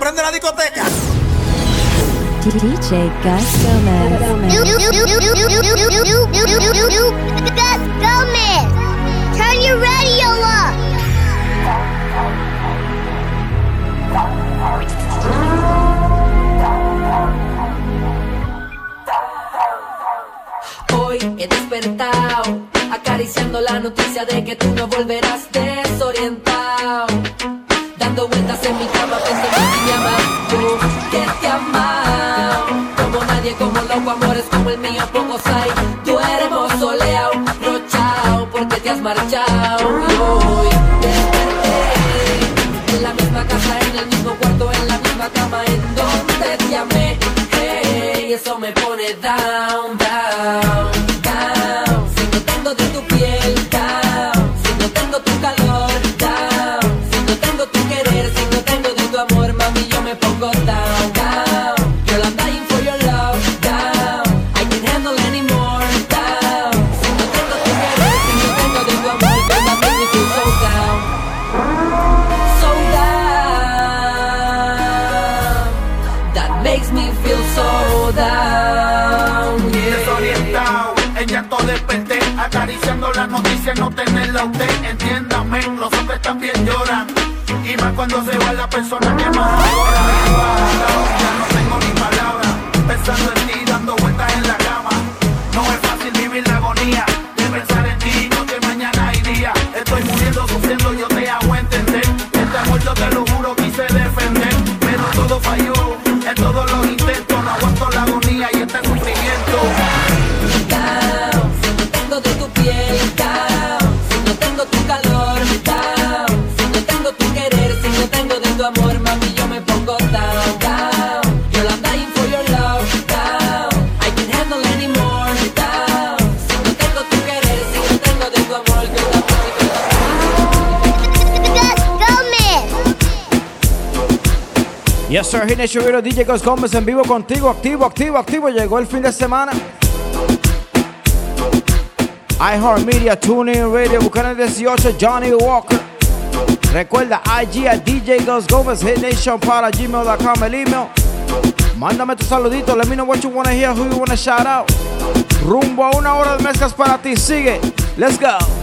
prende la discoteca. DJ Gus Gomez. Turn your radio up. Hoy he despertado acariciando la noticia de que tú no volverás desorientado loco, amores como el mío pocos hay. Tú eres mausoleado, brochao, porque te has marchado. Y hoy desperté en la misma casa, en el mismo cuarto, en la misma cama, en donde te amé. Hey, eso me pone down. Y más cuando se va la persona que más adora. Virginia Chubiro, DJ Coscombes en vivo contigo, activo, activo, activo. Llegó el fin de semana. iHeartMedia, TuneIn Radio, Bucanes 18, Johnny Walker. Recuerda, IG a DJ Gus Gómez, HitNation para gmail.com, el email. Mándame tus saluditos, let me know what you wanna hear, who you wanna shout out. Rumbo a una hora de mezclas para ti, sigue. Let's go.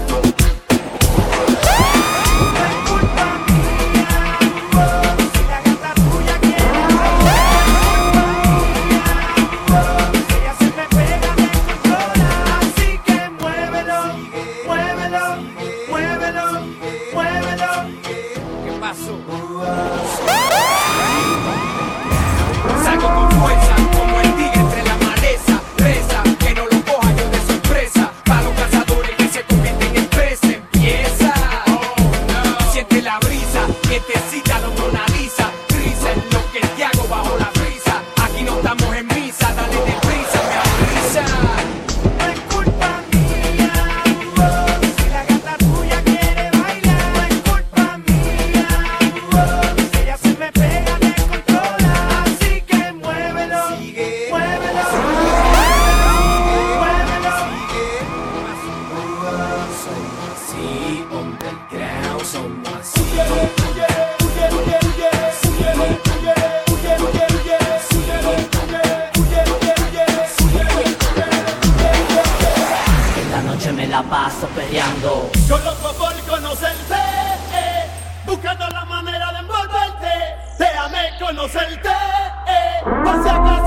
Yo loco por conocerte, eh, buscando la manera de envolverte. Te amé conocerte, eh, por.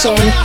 Station.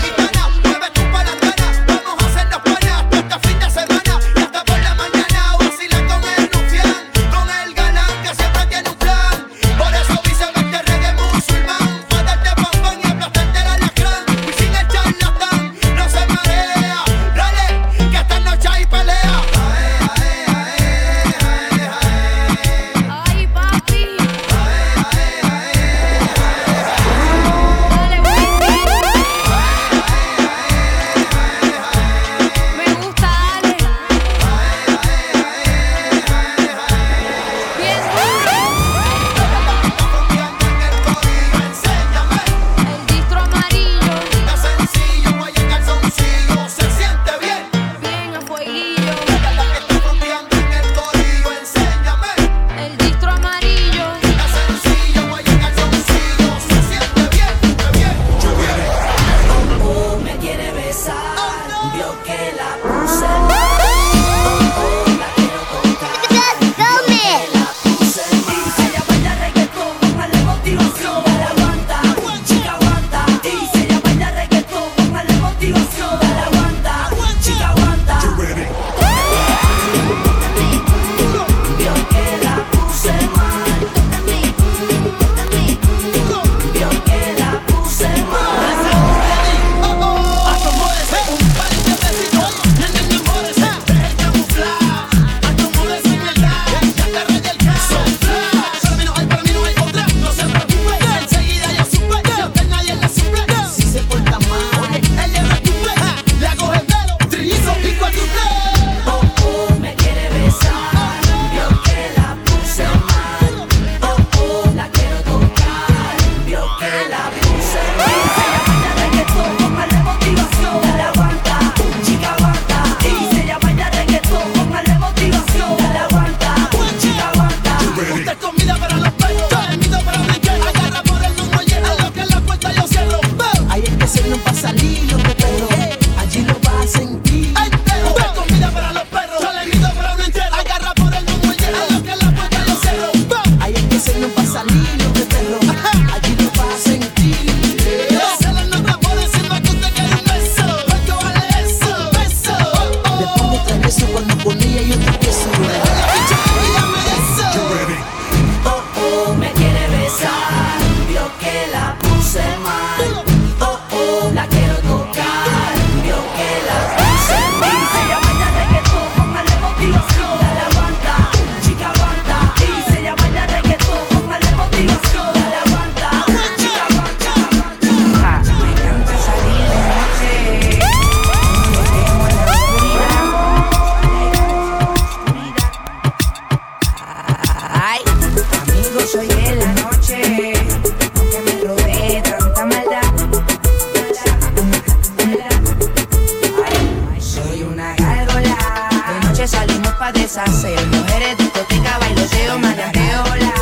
salimos pa' deshacer. Mujeres, discoteca, bailoteo, manateo, la.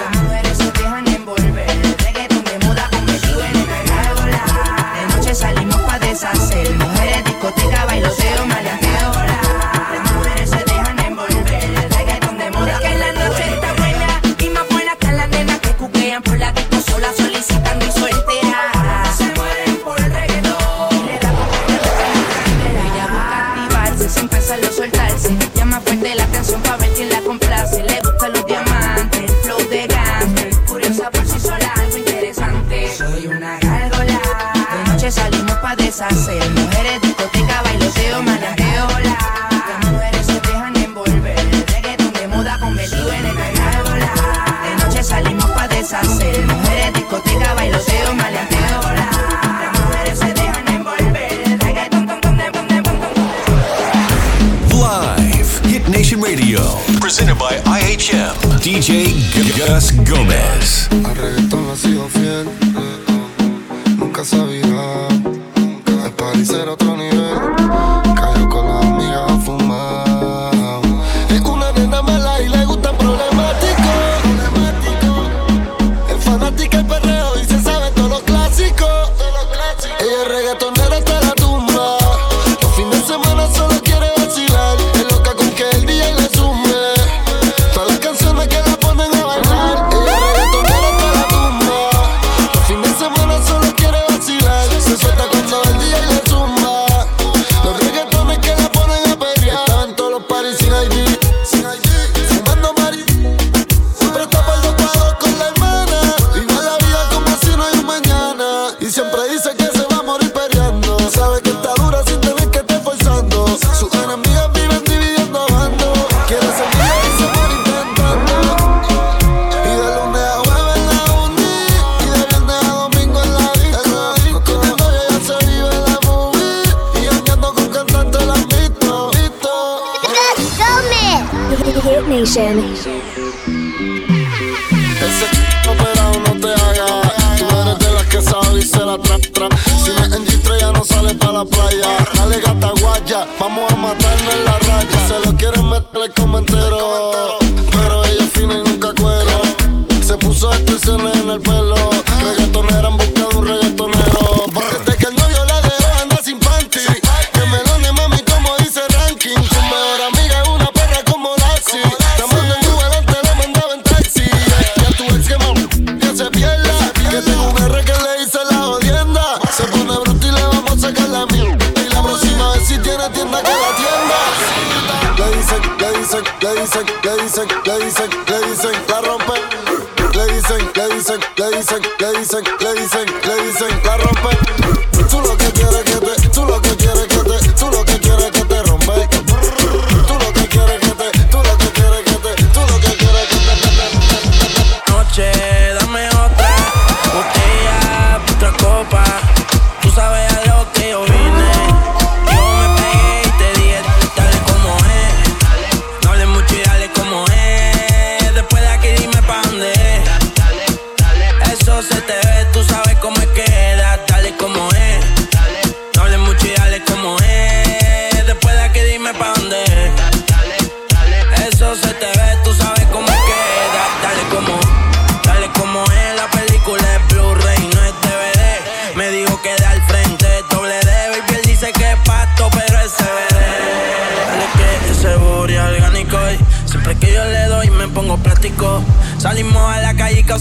Las mujeres se dejan envolver. Reggaeton de moda con metido en el árbol. De noche salimos pa' deshacer. Mujeres, discoteca, bailoteo, deshacer. Mujeres, discoteca, bailoteo, manajeo. Las mujeres se dejan envolver. Reggaeton de moda convertido en el árbol. De noche salimos pa' deshacer. Mujeres, discoteca, bailoteo, manajeo, hola. Las mujeres se dejan envolver. Reggaeton, Live, Hit Nation Radio. Presented by IHM. DJ Gus Gomez.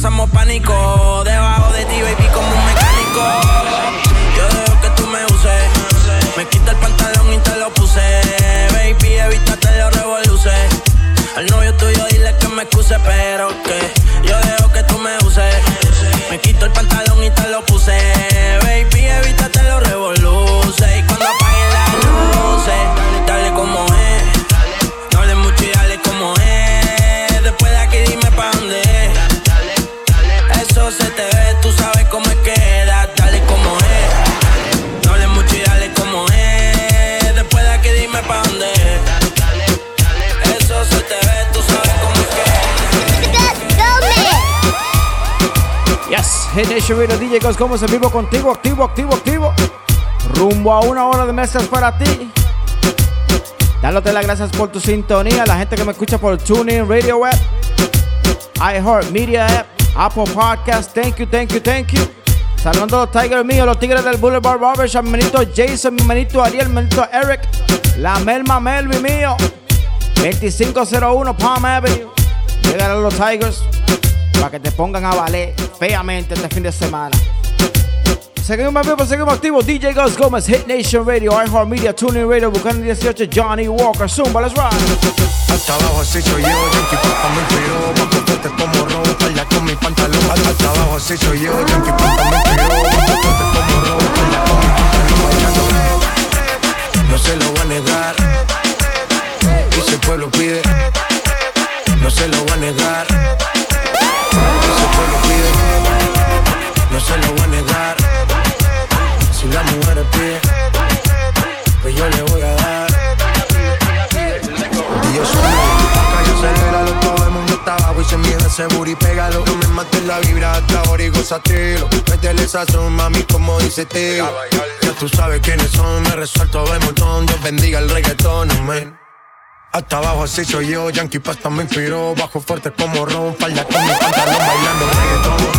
Causamos pánico, debajo de ti baby como un mecánico. Yo dejo que tú me uses, me quita el pantalón y te lo puse, baby evítate los revoluces. Al novio tuyo dile que me excuse, pero Radio DJ Gómez en vivo contigo, activo, activo, activo. Rumbo a una hora de mesas para ti. Dándote las gracias por tu sintonía, la gente que me escucha por TuneIn Radio Web, iHeart Media App, Apple Podcast. Thank you, thank you, thank you. Saludando a los Tigers míos, los Tigres del Boulevard Barbershop, mi manito Jason, mi manito Ariel, mi manito Eric, la Melma Melvi mío, 2501 Palm Avenue. Llegan a los Tigers para que te pongan a valer feamente este fin de semana. Seguimos vivo, seguimos activos. DJ Gus Gómez, Hit Nation Radio, iHeartMedia, TuneIn Radio, Buchanan 18, Johnny Walker, Zumba, let's ride. Hasta abajo así soy yo, Yankee Pasta me inspiró Bajo fuerte como robo, falla con mi pantalón Hasta abajo así soy yo, Yankee Pasta me inspiró Bajo fuerte como robo, falla con mi pantalón no se lo voy a negar Y el pueblo pide No se lo voy a negar el pueblo pide No se lo voy a negar Si la mujer pide Pues yo le voy a dar y yo soy yo aceléralo, todo el mundo está abajo y se mide ese booty, pégalo. No me mates la vibra hasta ahora y gózatelo. Métele sazón, mami, como dice tío. Ya tú sabes quiénes son, me resuelto de montón. Dios bendiga el reggaetón, amén. Hasta abajo así soy yo, Yankee Pasta me inspiró Bajo fuerte como Ron, falda con mi pantalón bailando reggaetón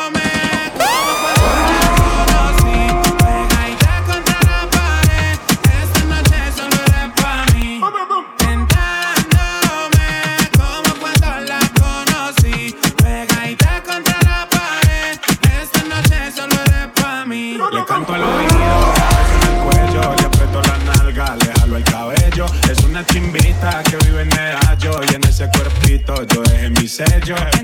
That's you're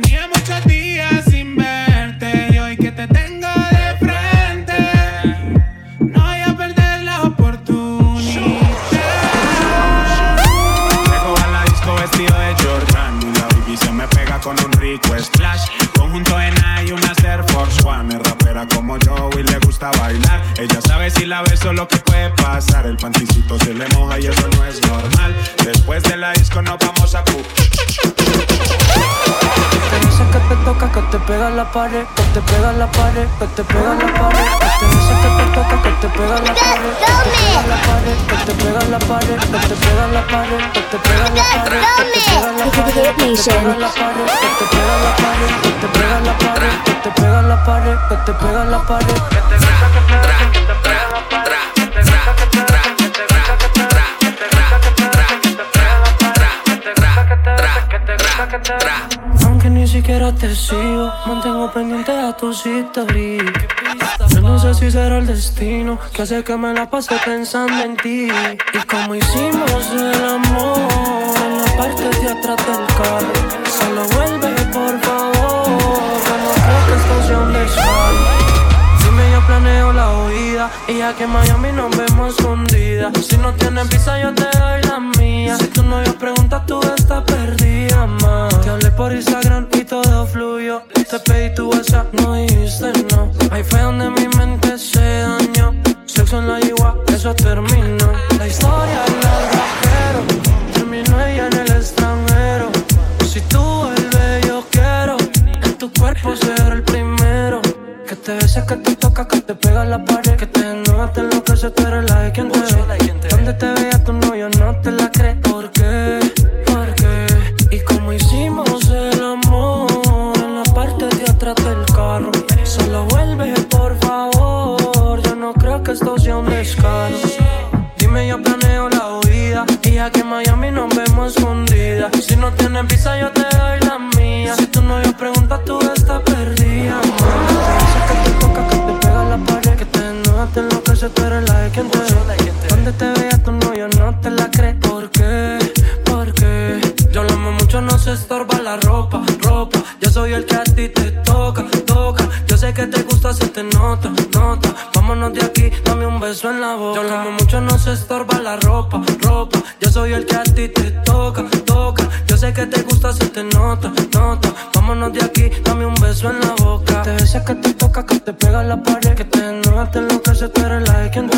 la pared, que te pega la pared, que te pega la pared. Que te dice que te toca, que te pega la pared, que te pega la pared, que te pega la pared, que te pega la pared, que te pega la pared, que te pega la pared, que te pega la pared, que te pega la pared, que te pega la pared, que te pega la pared, que te pega la pared. Que te gusta que te que te pega la pared, que te gusta que te que te gusta que te que te gusta que te que te pega en la pared, que te gusta que te que te gusta que te aunque ni siquiera te sigo, mantengo pendiente a tus historias. Yo no sé si será el destino que hace que me la pase pensando en ti. Y como hicimos el amor en la parte de atrás del carro. Solo vuelve, por favor. Que no creo que sea un desfallo. Dime, yo planeo la huida. Y ya que Miami nos vemos escondidas. Si no tienes visa, yo te doy la mía. Si tu novio pregunta, tú estás perdida, ma. Te hablé por Instagram todo fluyó. Te pedí tu WhatsApp, no dijiste no. Ahí fue donde mi mente se dañó. Sexo en la yigua, eso terminó. La historia es larga, terminó ella en el extranjero. Si tú vuelves, yo quiero en tu cuerpo ser el primero. Que te bese, que te toca, que te pega la pared. Que te desnuda, te enloquece, tú eres la de quien te ve. No tienes visa, yo te doy la mía. Si tu novio pregunta, tú estás perdida. Dice que te toca, que te pega en la pared. Que te desnuda, te enloquece, tú eres la de quien te ve. Donde te vea tu novio, no te la crees. ¿Por qué? ¿Por qué? Yo lo amo mucho, no se estorba la ropa, ropa. Yo soy el que a ti te toca, toca. Yo sé que te gusta, se te nota, nota. Vámonos de aquí, dame un beso en la boca. Yo lo amo mucho, no se estorba la ropa, ropa. Yo soy el que a ti te toca. Te nota, nota. Vámonos de aquí, dame un beso en la boca. Te besas que te toca, que te pega la pared. Que te desnuda, te enloquece, tú eres la de quien te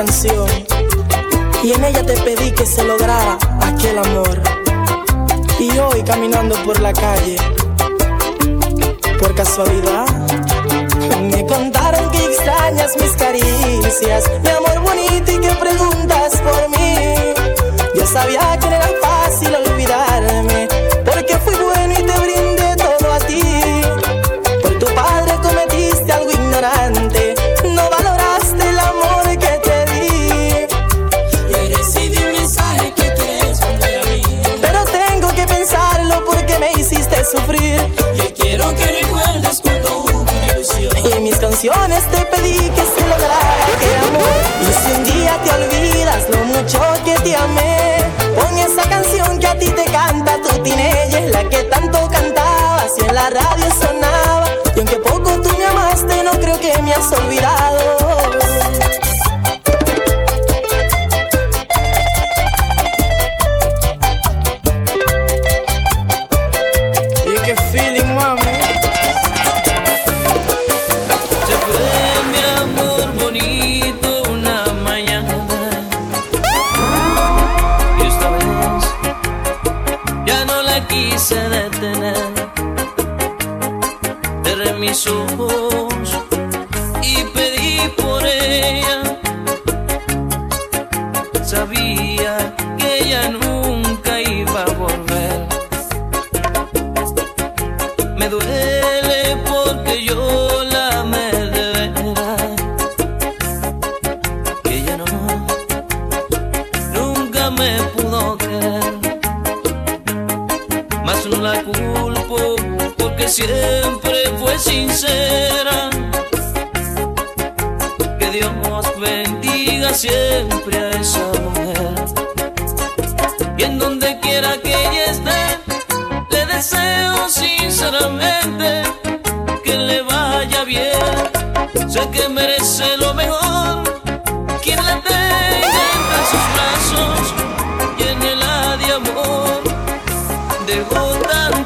y en ella te pedí que se lograra aquel amor. Y hoy caminando por la calle, por casualidad, me contaron que extrañas mis caricias, mi amor bonito y que preguntas por mí. Yo sabía que no era fácil olvidar canciones te pedí que se lograra que amor. Y si un día te olvidas lo mucho que te amé, pon esa canción que a ti te canta tu dinero. siempre fue sincera. Que Dios bendiga siempre a esa mujer. Y en donde quiera que ella esté, le deseo sinceramente que le vaya bien. Sé que merece lo mejor. Quien la tenga entre sus brazos, llénela de amor, de bondad.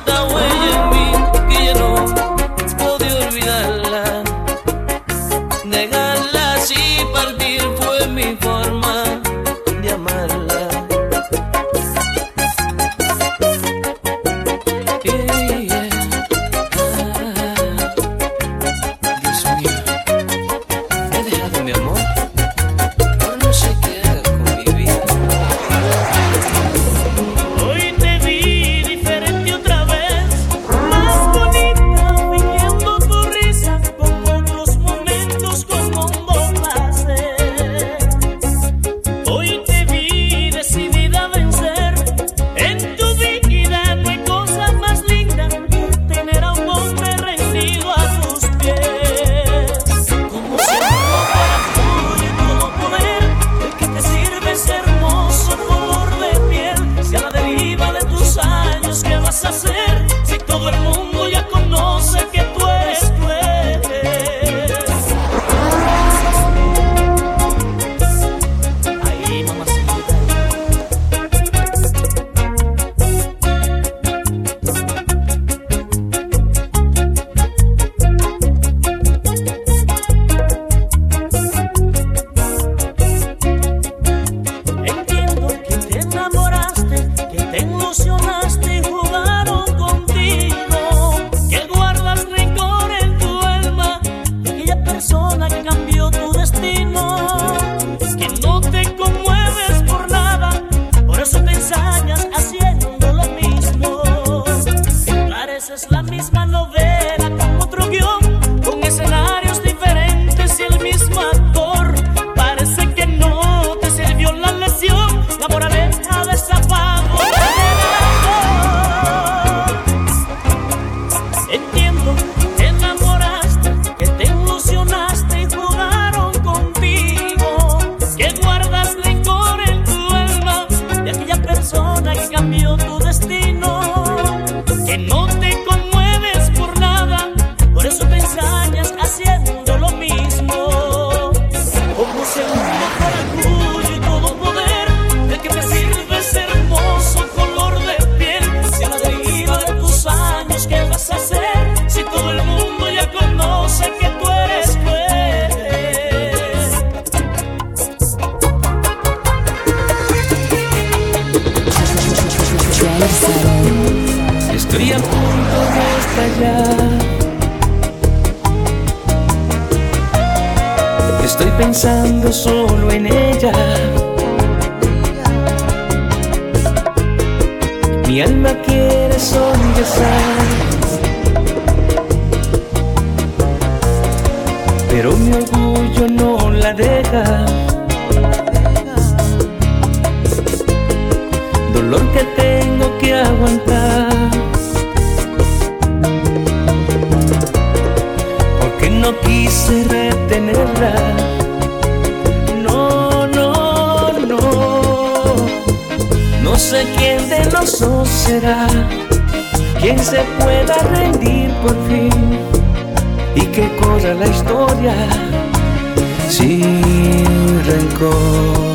Pero mi orgullo no la deja. Dolor que tengo que aguantar. Porque no quise retenerla. No, no, no. No sé quién de los dos será quien se pueda rendir por fin y que corra la historia sin rencor.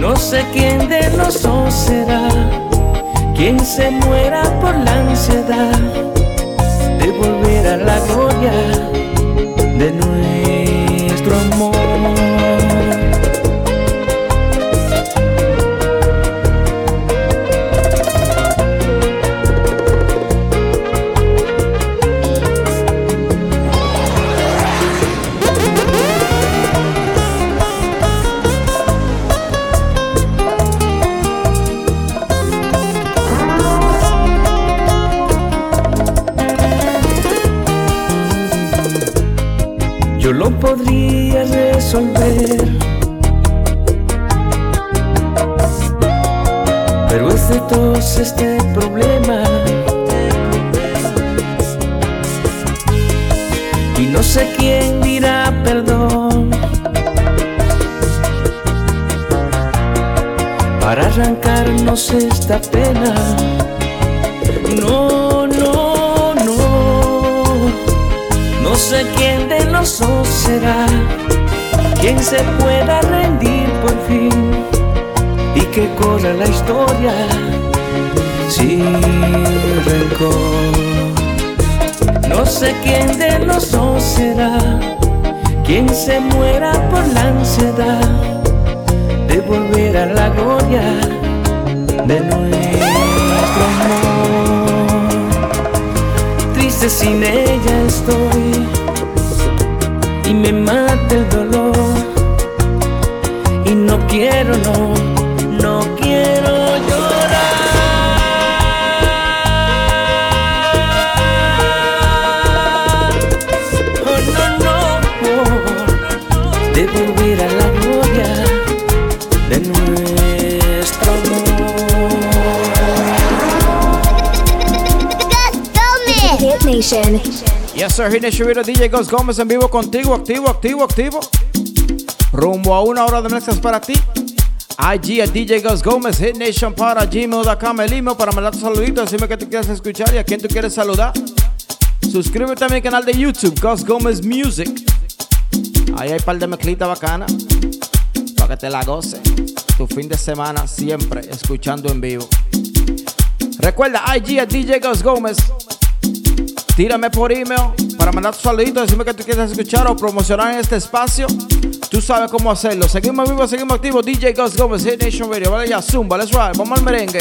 No sé quién de los dos será quien se muera por la ansiedad de volver a la gloria 准备 quien se pueda rendir por fin y que corra la historia sin rencor. No sé quién de los será quien se muera por la ansiedad de volver a la gloria de nuestro amor. Triste sin ella estoy y me mata el dolor quiero, no, no quiero llorar. Oh, no, no, de volver a la gloria de nuestro Hit Nation. Yes, sir. Hit Nation DJ Ghost Gómez en vivo contigo, activo, activo, activo. Rumbo a una hora de mezclas para ti. IG a DJ Ghost Gómez, Hit Nation para gmail.com, el email para mandar tus saluditos, decirme que tú quieres escuchar y a quién tú quieres saludar. Suscríbete a mi canal de YouTube, Ghost Gómez Music. Ahí hay un par de mezclitas bacanas para que te la goce. Tu fin de semana siempre escuchando en vivo. Recuerda, IG a DJ Ghost Gómez. Tírame por email para mandar tu saludito, decirme que tú quieres escuchar o promocionar en este espacio. Tú sabes cómo hacerlo. Seguimos vivos, seguimos activos. DJ Ghost Gómez, Hit Nation Radio. Vale, ya, Zumba, let's ride. Vamos al merengue.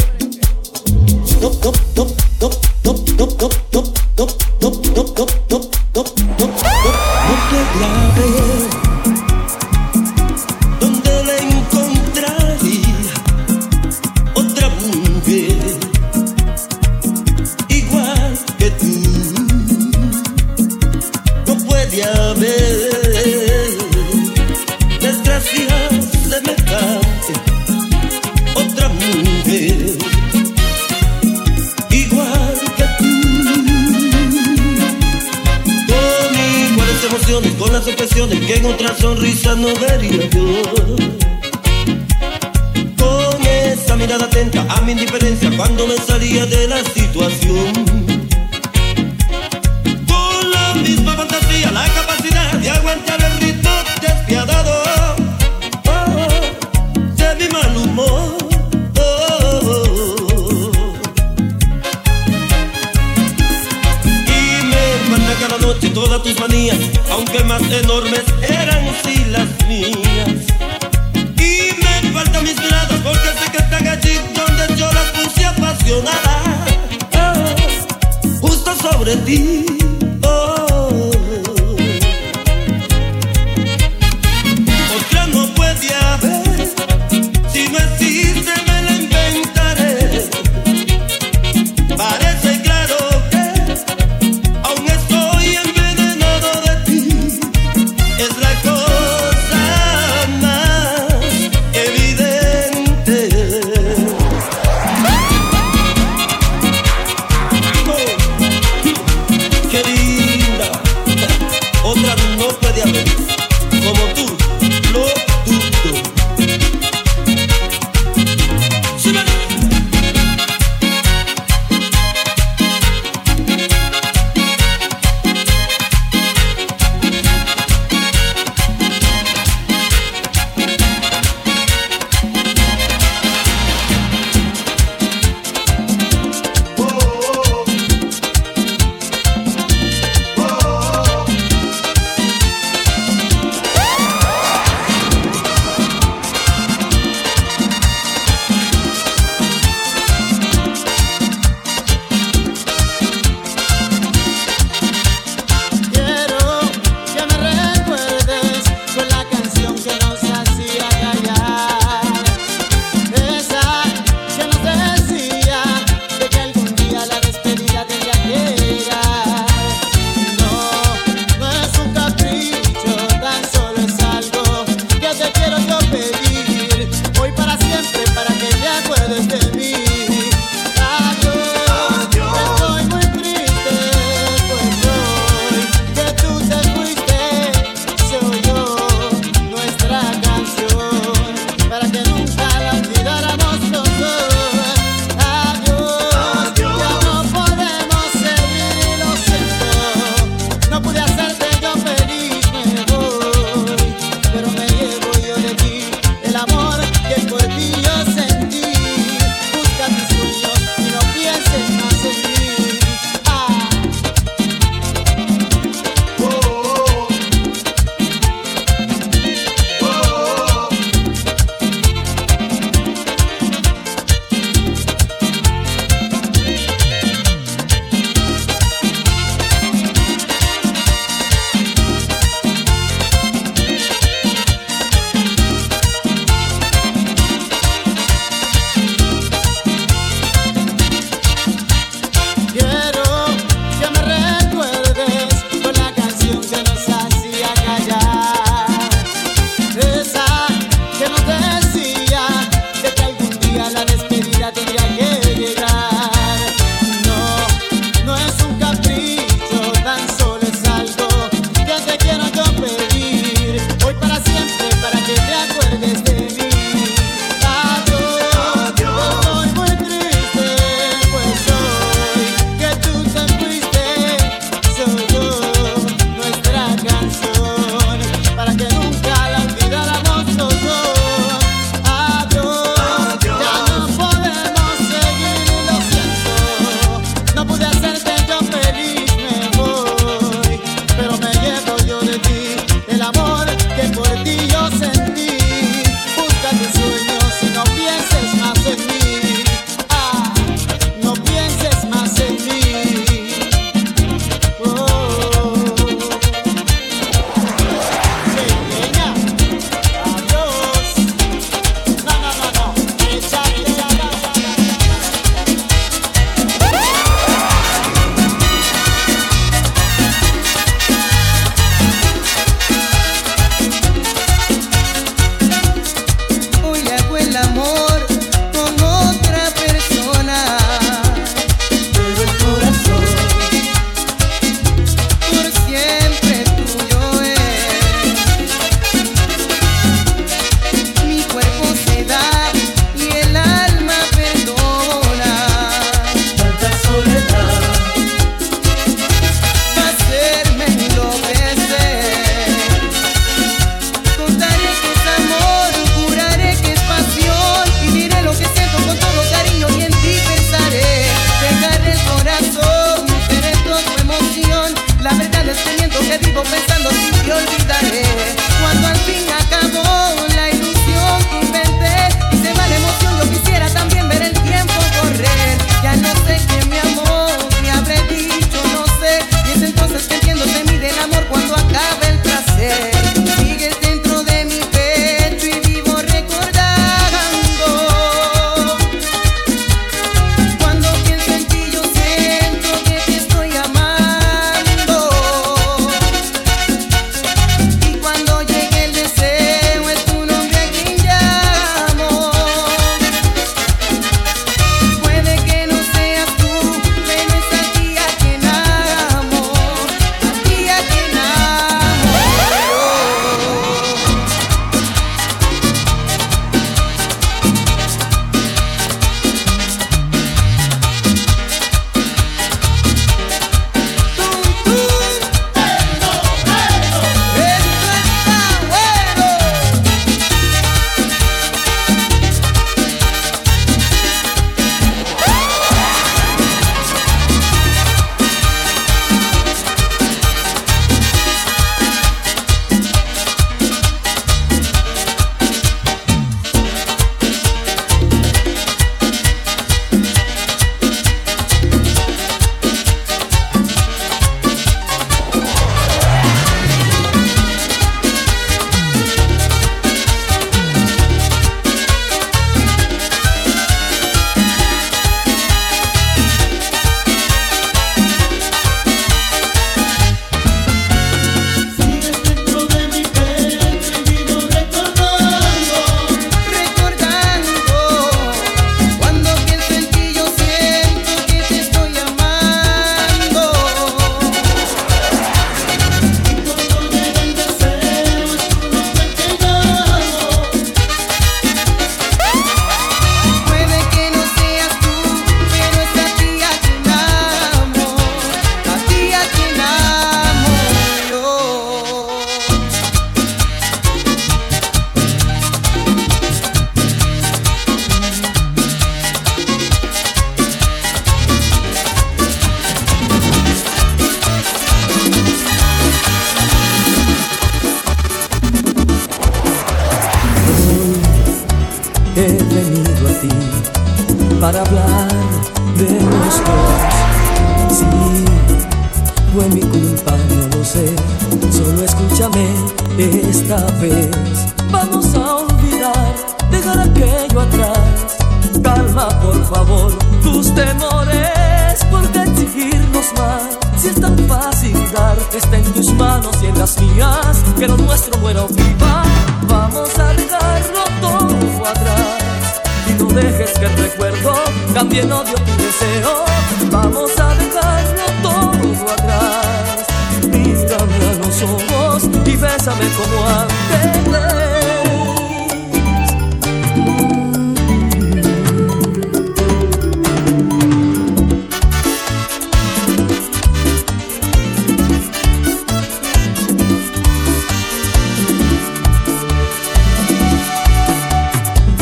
Bésame como antes.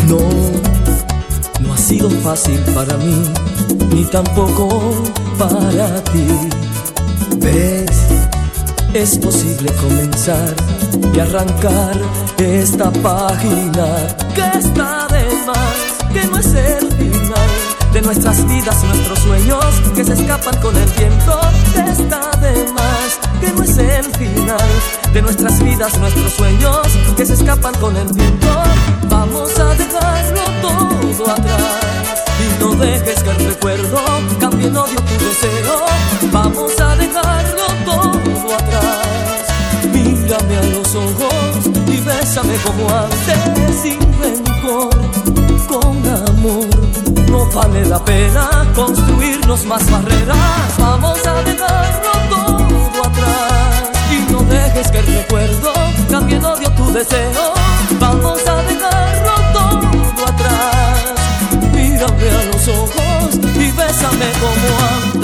No, no ha sido fácil para mí, ni tampoco para ti. Es posible comenzar y arrancar esta página que está de más, que no es el final de nuestras vidas, nuestros sueños que se escapan con el viento, que está de más, que no es el final de nuestras vidas, nuestros sueños que se escapan con el viento. Vamos a dejarlo todo atrás y no dejes que el recuerdo cambie en odio tu deseo. Vamos a dejarlo atrás. Mírame a los ojos y bésame como antes sin rencor, con amor. No vale la pena construirnos más barreras. Vamos a dejarlo todo atrás y no dejes que el recuerdo cambie en odio tu deseo. Vamos a dejarlo todo atrás. Mírame a los ojos y bésame como antes.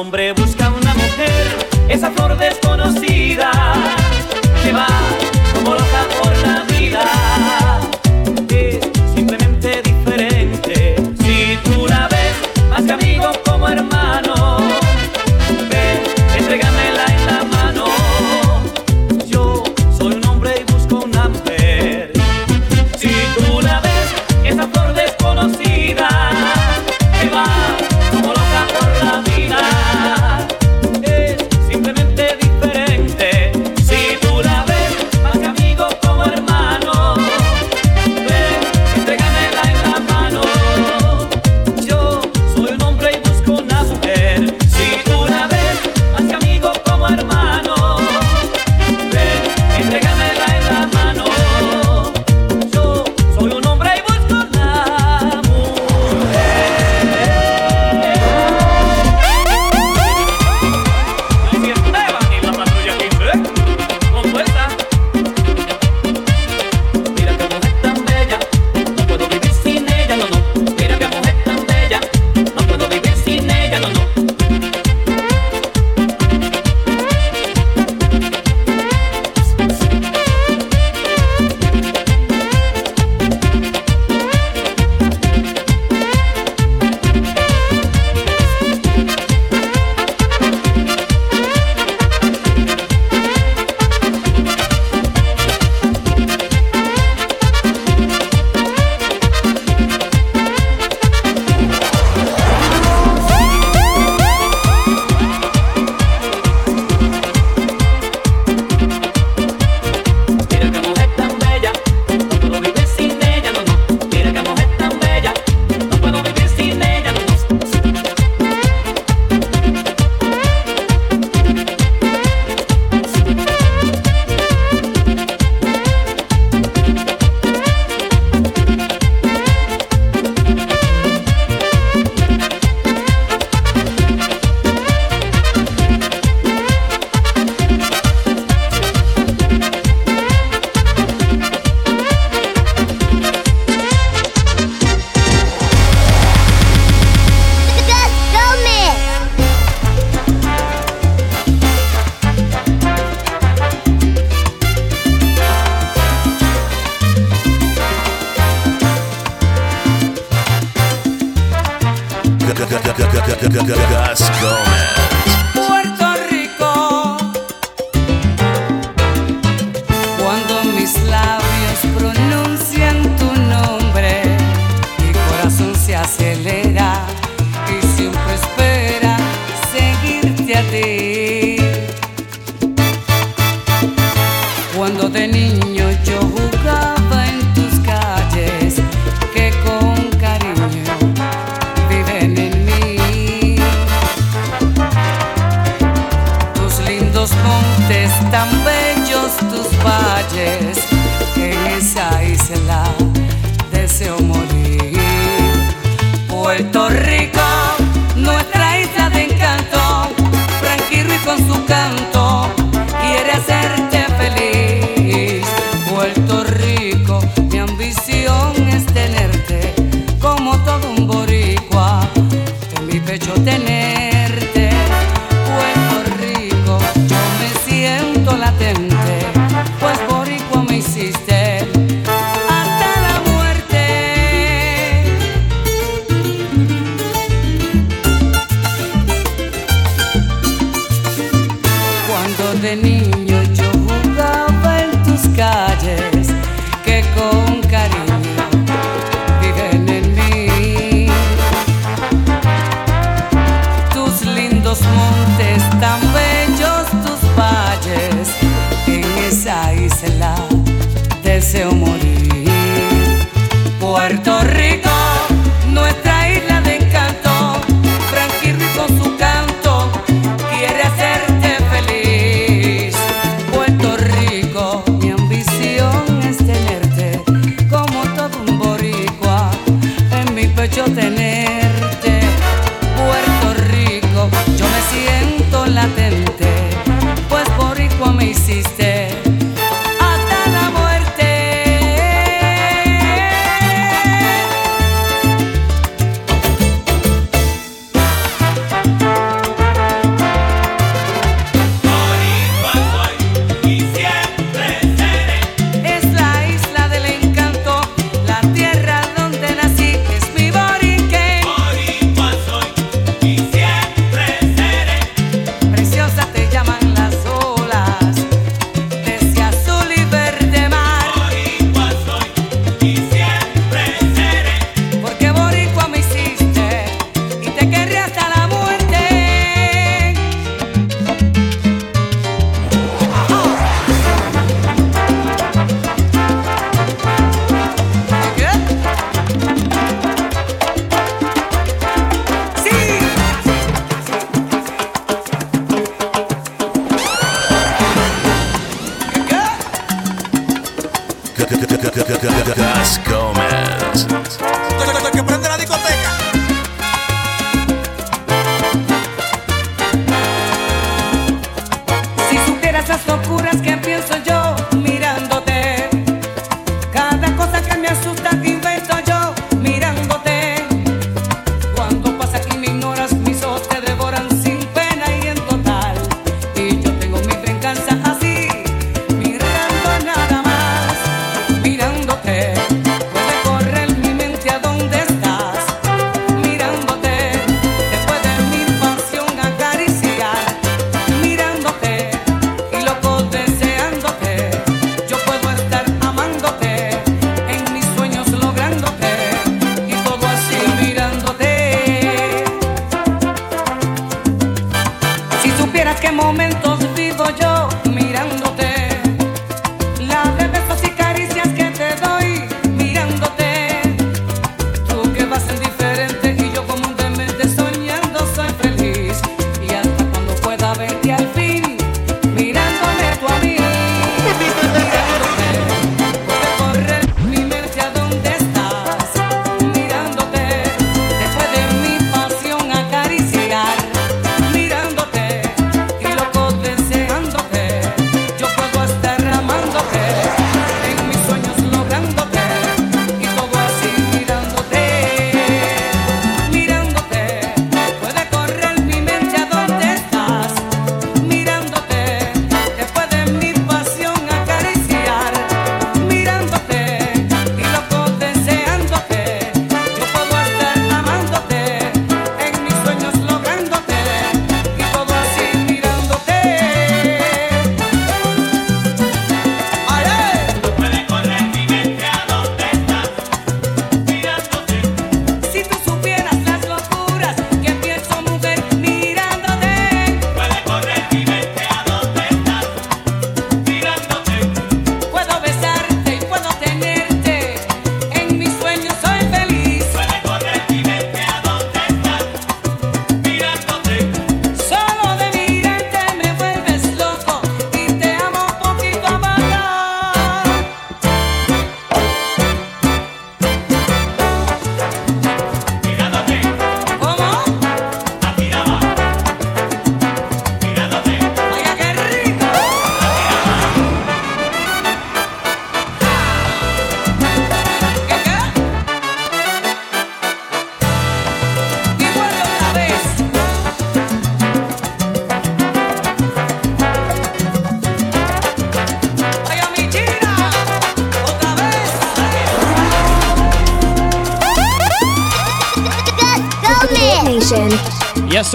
Hombre busca una mujer, esa flor desconocida,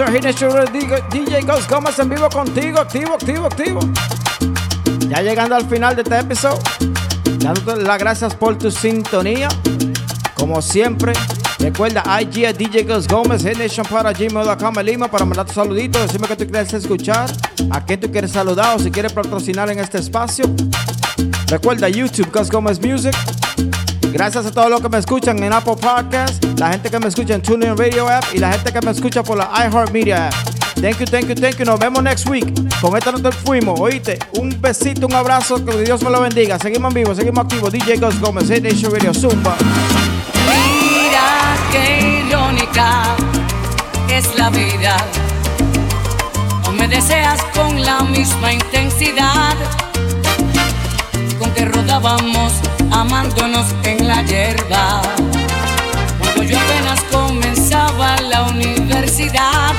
DJ Ghost Gómez en vivo contigo, activo, activo, activo. Ya llegando al final de este episodio, dándote las gracias por tu sintonía. Como siempre, recuerda IG a DJ Ghost Gómez, Nation para gmail.com, email para mandar tu saludito, decirme que tú quieres escuchar, a quién tú quieres saludar o si quieres patrocinar en este espacio. Recuerda YouTube, Ghost Gómez Music. Gracias a todos los que me escuchan en Apple Podcasts, la gente que me escucha en TuneIn Radio App y la gente que me escucha por la iHeartMedia App. Thank you, thank you, thank you. Nos vemos next week. Con esta no fuimos, oíste. Un besito, un abrazo, que Dios me lo bendiga. Seguimos en vivo, seguimos activos. DJ Ghost Gómez, Hit Nation Radio, Zumba. Mira qué irónica es la vida. O me deseas con la misma intensidad con que rodábamos amándonos en la hierba. Cuando yo apenas comenzaba la universidad,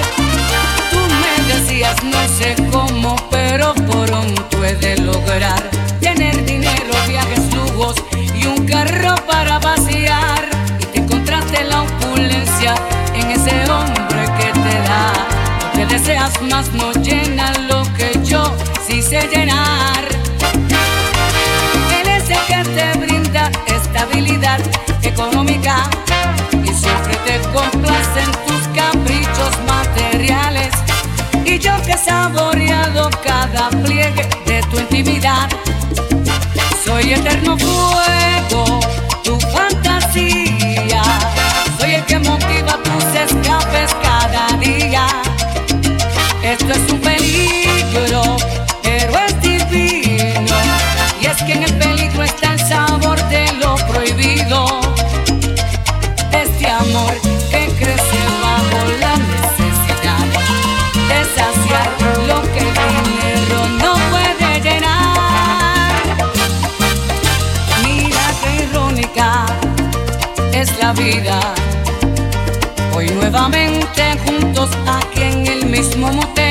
tú me decías no sé cómo, pero pronto he de lograr tener dinero, viajes, lujos y un carro para vaciar. Y te encontraste la opulencia en ese hombre que te da. Lo que deseas más no llena lo que yo sí sé llenar. Él económica y siempre te complacen tus caprichos materiales. Y yo que he saboreado cada pliegue de tu intimidad, soy eterno fuego, vida. Hoy nuevamente juntos aquí en el mismo motel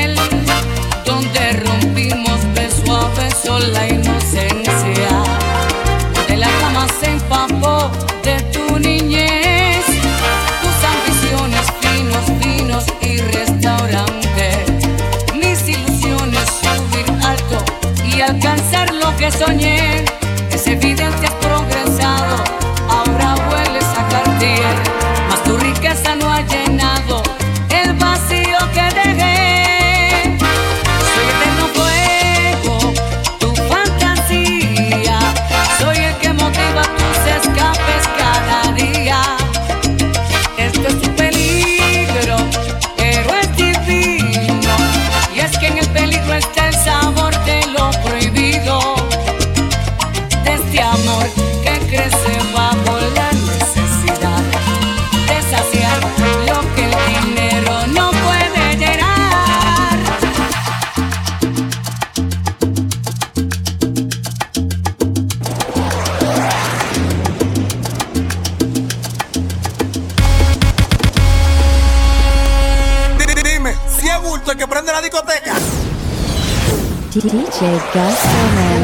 Gus Gomez.